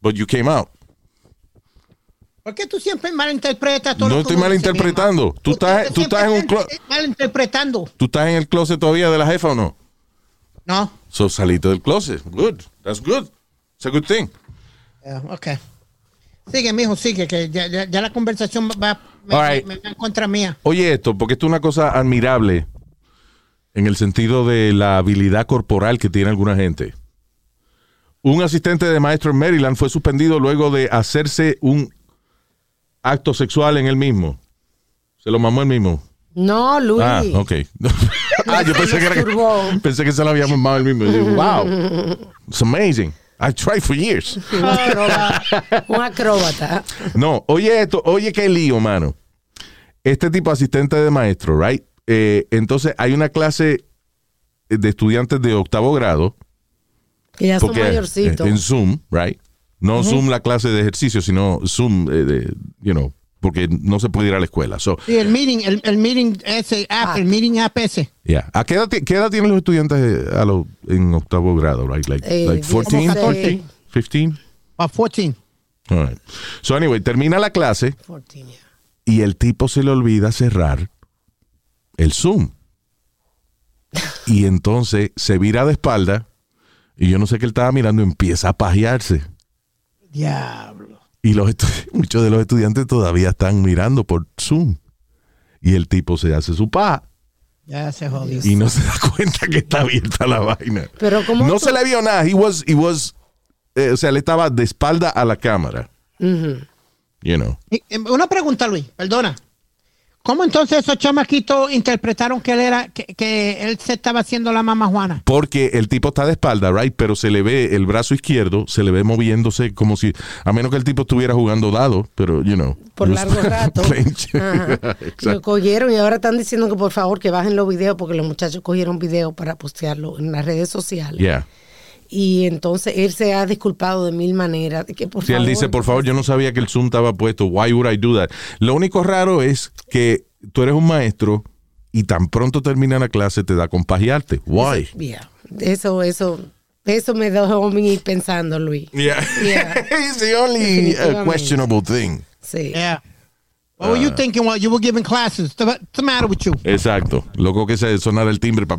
but you came out. ¿Por qué tú siempre malinterpretas todo No estoy malinterpretando. Tú estás- tú estás en un siempre clo- está Malinterpretando. ¿Tú estás en el closet todavía de la jefa o no? No. So saliste del closet. Good. That's good. It's a good thing. Yeah, ok. Sigue, mijo, sigue, que ya, ya, ya la conversación va, me, right. contra mía. Oye esto, porque esto es una cosa admirable en el sentido de la habilidad corporal que tiene alguna gente. Un asistente de maestro en Maryland fue suspendido luego de hacerse un acto sexual en él mismo. Se lo mamó él mismo. No, Luis. Ah, ok. [LAUGHS] ah, yo pensé que, era pensé que se lo había mamado él mismo. Digo, wow, it's amazing. I tried for years. Un acróbata. Un acróbata. No, oye esto, oye qué lío, mano. Este tipo asistente de maestro, right? Eh, entonces hay una clase de estudiantes de octavo grado. Que ya son Porque mayorcitos. eh, en Zoom, right? No Zoom la clase de ejercicio, sino Zoom, eh, de, you know, porque no se puede ir a la escuela. So, Sí, el meeting, el, el meeting ese app, Ah. el meeting app ese. yeah. ¿A qué edad, qué edad tienen los estudiantes a los- en octavo grado, right? Like, Eh, like 14, 16. 15? A 14. All right. So anyway, termina la clase 14, yeah. y el tipo se le olvida cerrar el Zoom. Y entonces se vira de espalda y yo no sé qué él estaba mirando, empieza a pajearse. Diablo. Y los [LAUGHS] muchos de los estudiantes todavía están mirando por Zoom. Y el tipo se hace su paja Ya se jodió. y no se da cuenta que está abierta la vaina. Pero ¿cómo No tú- se le vio nada. He was, he was, eh, o sea, él estaba de espalda a la cámara. You know. Eh, Una pregunta, Luis, perdona. ¿Cómo entonces esos chamaquitos interpretaron que él era, que, que él se estaba haciendo la mamá Juana? Porque el tipo está de espalda, right? Pero se le ve el brazo izquierdo, se le ve moviéndose como si, a menos que el tipo estuviera jugando dado, pero, you know. Por largo [LAUGHS] rato. [LAUGHS] Lo cogieron y ahora están diciendo que por favor que bajen los videos porque los muchachos cogieron videos para postearlo en las redes sociales. Yeah. Y entonces él se ha disculpado de mil maneras. De que por Si él dice, por favor, yo no sabía que el Zoom estaba puesto. Why would I do that? Lo único raro es que tú eres un maestro y tan pronto termina la clase te da con pajearte. Why? Yeah. Eso, eso, eso me dejó a mí pensando, Luis. Yeah. Yeah. [LAUGHS] It's the only uh, questionable thing. Sí. Yeah. What were you thinking while you were giving classes? What's the matter with you? Exacto. Loco que se sonara el timbre. pa-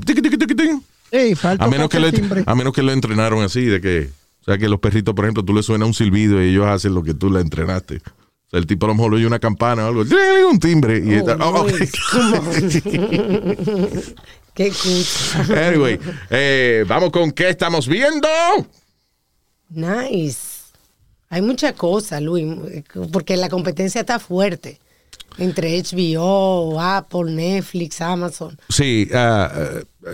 Hey, falta A menos, que a menos que lo entrenaron así, de que, o sea, que los perritos, por ejemplo, tú le suena un silbido y ellos hacen lo que tú le entrenaste. O sea, el tipo a lo mejor oye una campana o algo, un timbre. Y está- oh. Luis, come on. Qué cucha. anyway, eh, vamos con qué estamos viendo. Nice. Hay muchas cosas, Luis, porque la competencia está fuerte entre HBO, Apple, Netflix, Amazon. Sí, ah,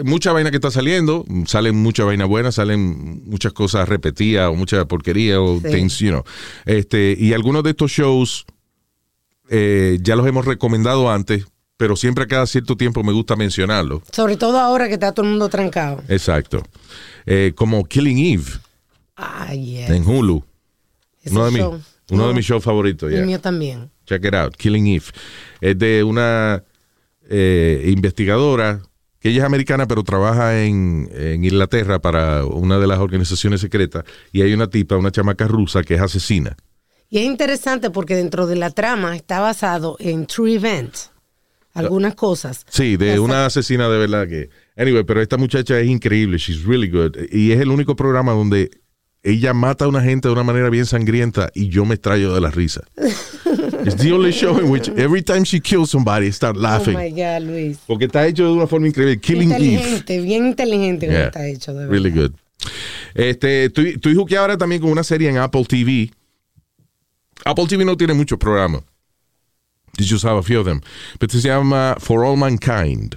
mucha vaina que está saliendo, salen mucha vaina buena, salen muchas cosas repetidas o mucha porquería o Sí. things, you know. Este, y algunos de estos shows eh, ya los hemos recomendado antes, pero siempre a cada cierto tiempo me gusta mencionarlo. Sobre todo ahora que está todo el mundo trancado. Exacto. Eh, como Killing Eve Ah, yes. en Hulu. Ese Uno de, mis, show. uno de mis shows favoritos. El yeah. mío también. Check it out. Killing Eve. Es de una eh, investigadora que ella es americana, pero trabaja en, en Inglaterra para una de las organizaciones secretas. Y hay una tipa, una chamaca rusa, que es asesina. Y es interesante porque dentro de la trama está basado en true events. Algunas cosas. Sí, de una asesina de verdad que. Anyway, pero esta muchacha es increíble. She's really good. Y es el único programa donde ella mata a una gente de una manera bien sangrienta y yo me extraño de la risa. [LAUGHS] It's the only show in which every time she kills somebody, I start Oh laughing. my God, Luis. Porque está hecho de una forma increíble. Killing Eve. inteligente, bien inteligente Yeah, está hecho, de verdad. Really good. Este, estoy, estoy juqueado ahora también con una serie en Apple TV. Apple TV no tiene muchos programas. They just have a few of them. Pero este se llama For All Mankind.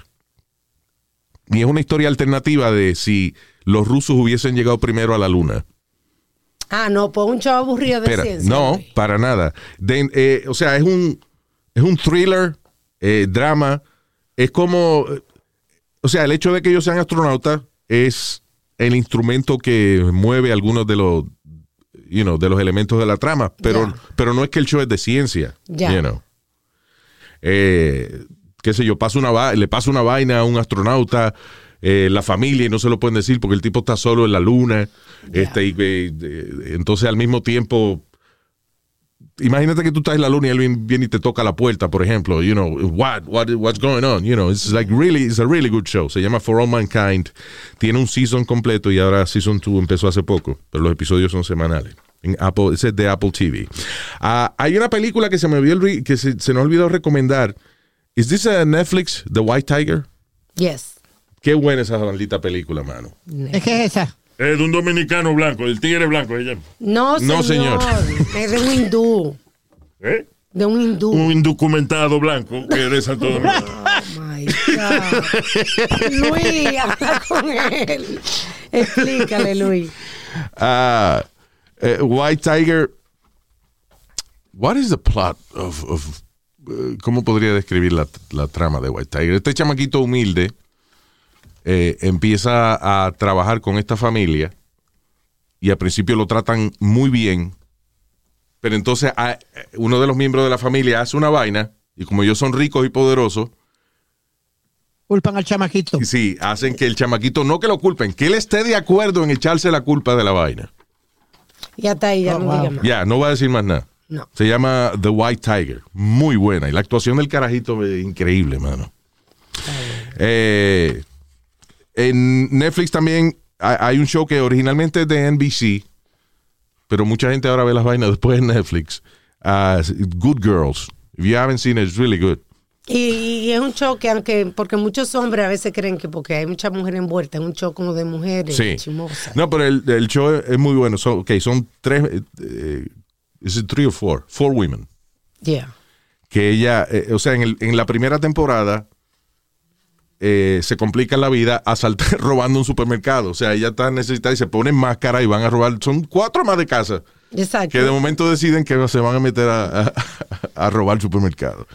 Y es una historia alternativa de si los rusos hubiesen llegado primero a la luna. Ah, no, pues un chavo aburrido de Espera, ciencia. no, para nada. De- eh, o sea, es un, es un thriller, eh, drama. Es como, o sea, el hecho de que ellos sean astronautas es el instrumento que mueve algunos de los, you know, de los elementos de la trama, pero, pero no es que el show es de ciencia. Ya. you know. Eh, qué sé yo, una le pasa una vaina a un astronauta, eh, la familia, y no se lo pueden decir porque el tipo está solo en la luna. Este, y, eh, entonces al mismo tiempo, imagínate que tú estás en la luna y alguien viene y te toca la puerta, por ejemplo, you know, what, what, what's going on, you know, it's like really, it's a really good show. Se llama For All Mankind. Tiene un season completo y ahora season 2 empezó hace poco, pero los episodios son semanales. En Apple, ese es de Apple TV. Ah, hay una película que se me olvidó, que se, se olvidó recomendar. ¿Is this a Netflix, The White Tiger? Yes. Qué buena esa maldita película, mano. ¿Es que es esa? Es de un dominicano blanco, el tigre blanco. Ella. No, señor. No, señor. Es de un hindú. ¿Eh? De un hindú. Un indocumentado blanco que es de Santo Domingo. [LAUGHS] Oh my God. Luis, habla con él. Explícale, Luis. Ah, eh, White Tiger. What is the plot of, of, eh, cómo podría describir la, la trama de White Tiger? Este chamaquito humilde eh, empieza a trabajar con esta familia y al principio lo tratan muy bien, pero entonces ah, eh, uno de los miembros de la familia hace una vaina y como ellos son ricos y poderosos, Culpan al chamaquito. y sí, hacen que el chamaquito no que lo culpen, que él esté de acuerdo en echarse la culpa de la vaina. Y hasta ahí, ya Oh, no wow. diga más. Ya, no voy a decir más nada. No. Se llama The White Tiger. Muy buena. Y la actuación del carajito es increíble, mano. Eh, en Netflix también hay, un show que originalmente es de NBC, pero mucha gente ahora ve las vainas después en Netflix. Ah, good Girls. If you haven't seen it, it's really good. Y, y es un show que, aunque, porque muchos hombres a veces creen que porque hay muchas mujeres envueltas, es un show como de mujeres Sí. No, pero el, el show es, es muy bueno. So, ok, son tres. eh, eh, is it three or four? Four women. Yeah. que ella, eh, o sea, en, el- en la primera temporada eh, se complica la vida asaltar, [LAUGHS] robando un supermercado. O sea, ella está necesitada y se ponen máscara y van a robar. Son cuatro más de casa Exacto. que de momento deciden que se van a meter a, a- a robar el supermercado.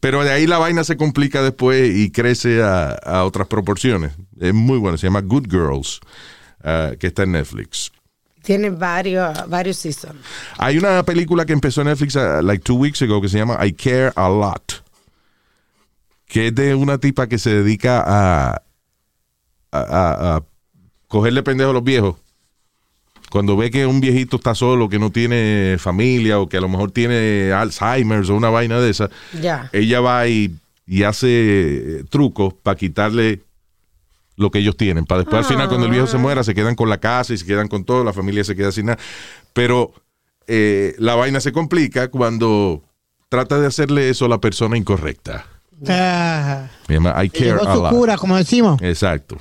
Pero de ahí la vaina se complica después y crece a, a otras proporciones. Es muy bueno, se llama Good Girls, ah, que está en Netflix. Tiene varios, varios seasons. Hay una película que empezó en Netflix uh, like two weeks ago que se llama I Care a Lot. Que es de una tipa que se dedica a, a, a- a cogerle pendejo a los viejos. Cuando ve que un viejito está solo, que no tiene familia o que a lo mejor tiene Alzheimer's o una vaina de esa, ella va y, y hace trucos para quitarle lo que ellos tienen. Para después, al final, cuando el viejo se muera, se quedan con la casa y se quedan con todo, la familia se queda sin nada. Pero eh, la vaina se complica cuando trata de hacerle eso a la persona incorrecta. Ah, Se llama I care a su lot. cura, como decimos. Exacto.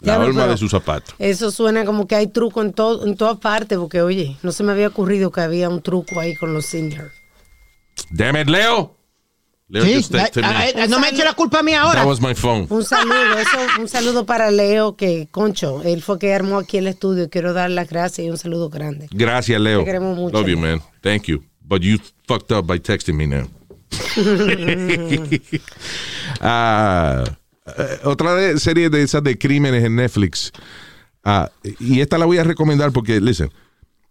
La alma de su zapato. Eso suena como que hay truco en, todo, en todas partes, porque oye, no se me había ocurrido que había un truco ahí con los seniors. Damn it, Leo. Leo Sí, just texted me. ah, no me eche la culpa a mí ahora. That was my phone. Un saludo, eso, un saludo para Leo, que, concho, él fue que armó aquí el estudio y quiero dar las gracias y un saludo grande. Gracias, Leo. Te queremos mucho, Love you, man. Thank you. But you fucked up by texting me now. [LAUGHS] Ah, eh, otra serie de esas de crímenes en Netflix. Ah, y esta la voy a recomendar porque, listen,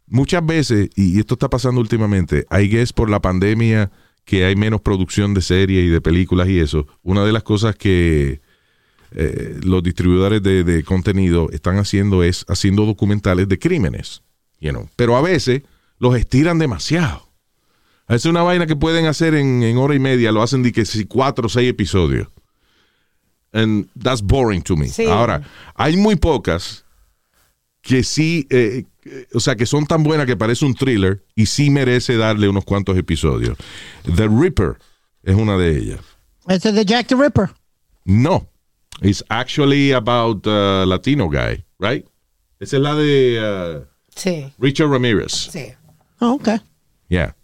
muchas veces, y esto está pasando últimamente, I guess por la pandemia que hay menos producción de series y de películas y eso. Una de las cosas que eh, los distribuidores de, contenido están haciendo es haciendo documentales de crímenes. You. Pero a veces los estiran demasiado. Es una vaina que pueden hacer en, en hora y media, lo hacen de que si cuatro o seis episodios. And that's boring to me. Sí. Ahora, hay muy pocas que sí, eh, eh, o sea, que son tan buenas que parece un thriller y sí merece darle unos cuantos episodios. The Ripper es una de ellas. Es de Jack the Ripper. No, it's actually about a Latino guy, right? Esa es la de uh, Sí, Richard Ramirez. sí. Oh, ok. Yeah.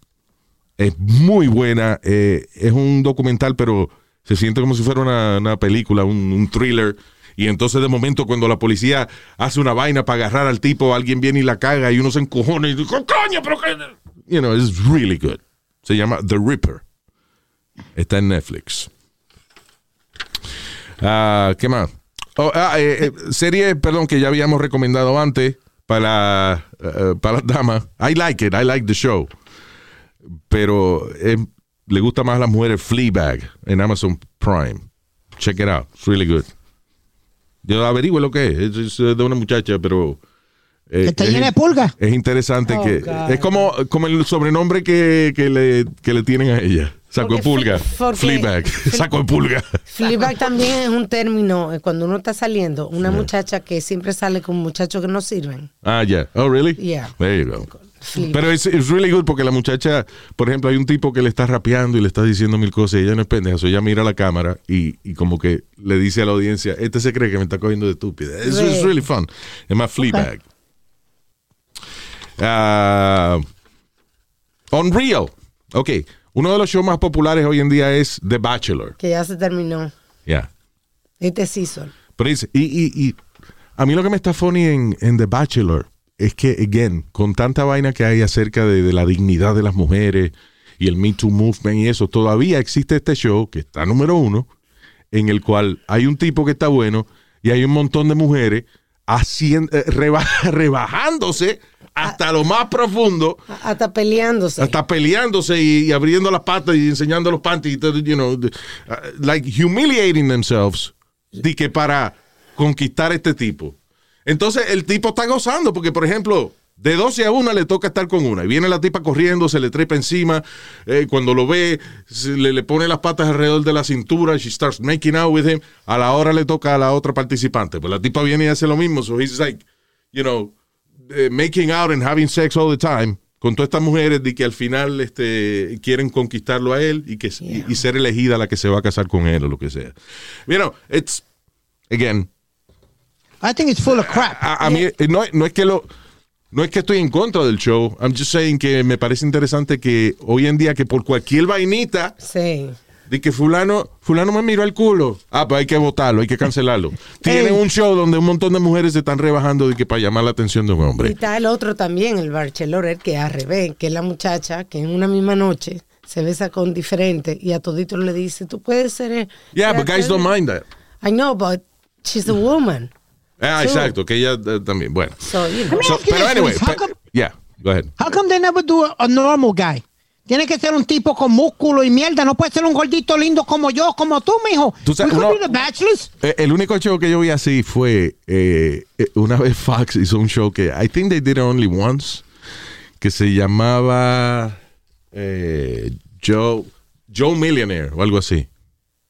Es muy buena. eh, es un documental, pero se siente como si fuera una, película, un, thriller. Y entonces de momento cuando la policía hace una vaina para agarrar al tipo, alguien viene y la caga y uno se encojona y dice, coño, pero qué... You know, it's really good. Se llama The Ripper. Está en Netflix. Ah, ¿Qué más? Oh, ah, eh, eh, serie, perdón, que ya habíamos recomendado antes para, para las damas. I like it, I like the show. Pero eh, le gusta más a las mujeres Fleabag en Amazon Prime. Check it out, it's really good. Yo averigüe lo que es, es, es de una muchacha, pero... eh, Que te es llene in- de pulga. Es interesante Oh, que... God. Es como, como el sobrenombre que, que, le, que le tienen a ella. Saco de pulga. Fleabag. Saco de pulga. Fleabag también es un término eh, cuando uno está saliendo, una muchacha que siempre sale con muchachos que no sirven. Ah, ya. Oh, really? Yeah. There you go. Pero es it's really good porque la muchacha, por ejemplo, hay un tipo que le está rapeando y le está diciendo mil cosas y ella no es pendeja. ella mira la cámara y, y como que le dice a la audiencia, este se cree que me está cogiendo de estúpida. It's, Sí. it's really fun. Es más Fleabag. Ah, Unreal. Ok. Uno de los shows más populares hoy en día es The Bachelor. que ya se terminó Yeah. este season. Pero dice, y, y, y a mí lo que me está funny en, en The Bachelor es que, again, con tanta vaina que hay acerca de, de la dignidad de las mujeres y el Me Too Movement y eso, todavía existe este show que está número uno, en el cual hay un tipo que está bueno y hay un montón de mujeres haciendo, eh, reba- [LAUGHS] rebajándose hasta lo más profundo Hasta peleándose. hasta peleándose y, y abriendo las patas y enseñando los panties, y todo, you know, uh, like humiliating themselves, de que para conquistar este tipo. Entonces el tipo está gozando porque, por ejemplo, de 12 a 1 le toca estar con una y viene la tipa corriendo, se le trepa encima, eh, cuando lo ve, se le, le pone las patas alrededor de la cintura, she starts making out with him, a la hora le toca a la otra participante. Pues la tipa viene y hace lo mismo, so he's like, you know, eh, making out and having sex all the time con todas estas mujeres de que al final este, quieren conquistarlo a él y, que, y, y ser elegida la que se va a casar con él o lo que sea. You know, it's, again, I think it's full of crap. a, a mí eh, no, no es que lo no es que estoy en contra del show, I'm just saying que me parece interesante que hoy en día que por cualquier vainita Sí. de que fulano fulano me miró el culo, ah, pues hay que votarlo, hay que cancelarlo. [LAUGHS] Tienen un show donde un montón de mujeres se están rebajando de que para llamar la atención de un Y hombre. está el otro también, el bachelor, que es al revés, que es la muchacha que en una misma noche se besa con diferente y a todito le dice, tú puedes ser... eh, Yeah, but guys don't mind that. I know, but she's a woman. Ah, exacto, que ella eh, también, bueno. So, you know. me So, ask you pero anyway, how come- yeah, go ahead. How come they never do a, a normal guy? Tiene que ser un tipo con músculo y mierda. No puede ser un gordito lindo como yo, como tú, mijo. Tú sabes, uno-. Eh, El único show que yo vi así fue eh, eh, una vez Fox hizo un show que I think they did it only once que se llamaba eh, Joe Joe Millionaire o algo así.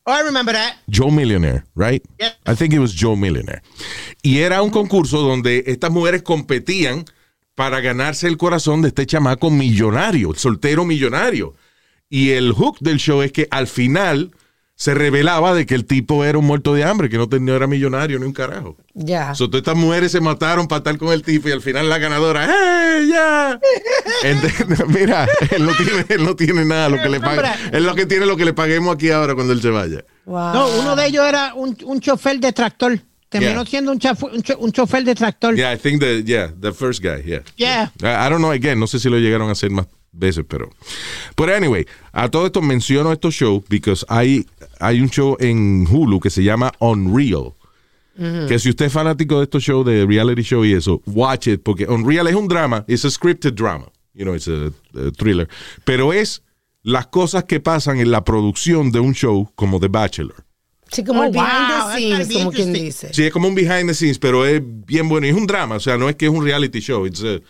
Oh, I remember that. Joe Millionaire, right? Yeah. I think it was Joe Millionaire. Y era un concurso donde estas mujeres competían para ganarse el corazón de este chamaco millonario, el soltero millonario. Y el hook del show es que al final se revelaba de que el tipo era un muerto de hambre, que no, tenía, era millonario ni un carajo. Ya. So, todas estas mujeres se mataron para estar con el tipo y al final la ganadora, ¡hey, ya! [LAUGHS] [LAUGHS] Mira, él no, tiene, él no tiene nada lo que le pague. Él lo que tiene lo que le paguemos aquí ahora cuando él se vaya. Wow. No, uno de ellos era un, un chofer de tractor. Terminó Yeah. siendo un, un, cho- un chofer de tractor. Yeah, I think the, yeah, the first guy, yeah. Yeah. I, I don't know, again, no sé si lo llegaron a hacer más veces, pero. Pero anyway, a todo esto menciono estos shows because hay, hay un show en Hulu que se llama Unreal. Que si usted es fanático de estos shows, de reality show y eso, watch it, porque Unreal es un drama, es a scripted drama, you know, it's a, a thriller, pero es las cosas que pasan en la producción de un show como The Bachelor. Sí, como Oh, el behind wow, the scenes, como quien dice. Sí, es como un behind the scenes, pero es bien bueno. Y es un drama, o sea, no es que es un reality show. It's, uh,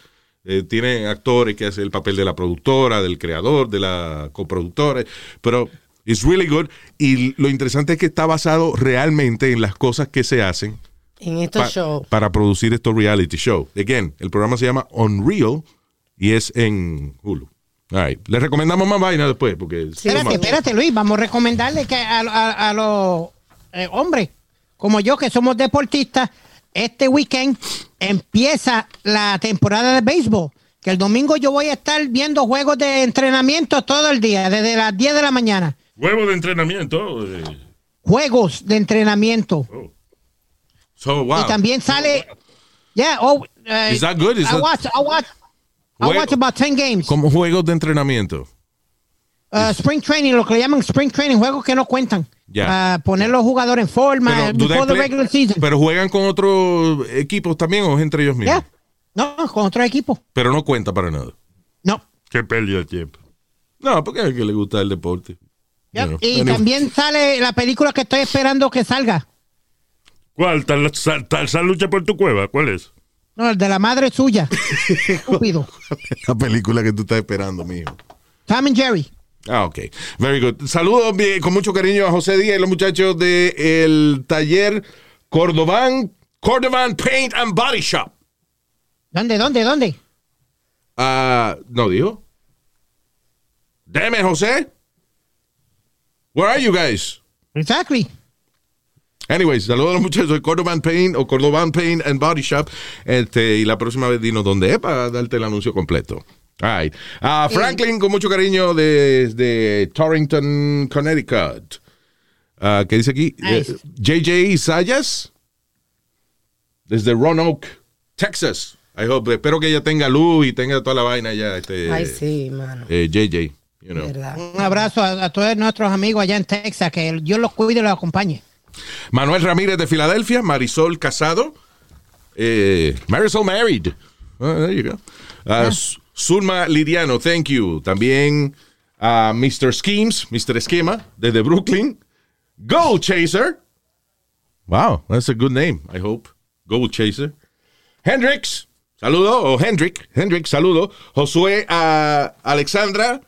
eh, tiene actores que hacen el papel de la productora, del creador, de la coproductora, pero it's really good. Y lo interesante es que está basado realmente en las cosas que se hacen En estos pa- shows. para producir estos reality shows. Again, el programa se llama Unreal y es en Hulu. All right. Les recomendamos más vaina después, porque... Sí, Espérate, espérate, Luis. Vamos a recomendarle que a, a- a los eh, hombres como yo, que somos deportistas, este weekend empieza la temporada de béisbol. Que el domingo yo voy a estar viendo juegos de entrenamiento todo el día, desde las 10 de la mañana. Huevo de entrenamiento. eh, Juegos de entrenamiento. So, wow. Y también sale. Yeah, oh, uh, Is that good? Is I that- watch, I watch, I watch about 10 games. Como juegos de entrenamiento. Uh, spring training, lo que le llaman spring training, juegos que no cuentan. Para poner los jugadores en forma Pero, the regular season. pero juegan con otros equipos también o es entre ellos mismos. Yeah. No, con otro equipo. Pero no cuenta para nada. No. Qué pérdida de tiempo. No, porque es que le gusta el deporte. Yep. You know. Y Anyway. también sale la película que estoy esperando que salga. ¿Cuál? ¿Tal, tal- tal- tal lucha por tu cueva? ¿Cuál es? No, el de la madre suya. [LAUGHS] Estúpido. La película que tú estás esperando, mijo. Tom and Jerry. Ah, ok. Very good. Saludos bien, con mucho cariño a José Díaz y los muchachos del taller Cordovan, Cordovan Paint and Body Shop. ¿Dónde, dónde, dónde? Ah, no dijo. It, José. Where are you guys? Exactly. Anyways, saludos a los muchachos de Cordovan Paint o Cordovan Paint and Body Shop. Este, y la próxima vez dinos dónde es para darte el anuncio completo. Right. Franklin, con mucho cariño desde Torrington, Connecticut. Ah, ¿Qué dice aquí? Nice. Eh, JJ Sayas, desde Roanoke, Texas. I hope, espero que ella tenga luz y tenga toda la vaina ya. Este, Ay, sí, mano. eh, JJ, you know. ¿Verdad? Un abrazo a, a todos nuestros amigos allá en Texas. Que Dios los cuide y los acompañe. Manuel Ramírez de Filadelfia, Marisol Casado, eh, Marisol Married. Ah, there you go. Ah, Zulma Lidiano, thank you. También a Mr. Schemes, Mr. Esquema, desde Brooklyn. Goal Chaser. Wow, that's a good name, I hope. Goal Chaser. Hendrix, saludo. O Hendrick, Hendrix, saludo. Josué ah, Alexandra.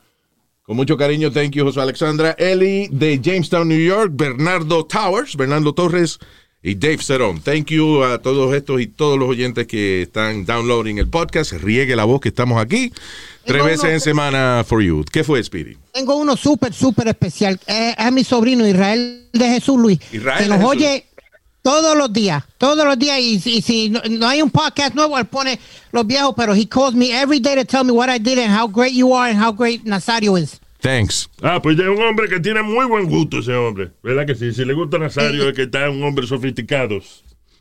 Con mucho cariño, thank you, José Alexandra. Eli de Jamestown, New York. Bernardo Towers, Bernardo Torres y Dave Cerón. Thank you a todos estos y todos los oyentes que están downloading el podcast. Riegue la voz que estamos aquí. Tres Tengo veces uno- en semana for you. ¿Qué fue, Speedy? Tengo uno súper, súper especial. Es a mi sobrino Israel de Jesús Luis. Israel que nos Jesús. oye todos los días. Todos los días. Y, y si no, no hay un podcast nuevo, él pone los viejos. Pero he calls me every day to tell me what I did and how great you are and how great Nazario is. Thanks. Ah, pues ya es un hombre que tiene muy buen gusto ese hombre. ¿Verdad que sí? Si le gusta Nazario es que está un hombre sofisticado.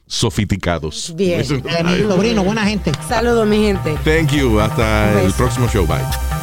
Sofisticados. Bien. Mi sobrino, buena gente. Saludos, mi gente. Thank you. Hasta el próximo show. Bye.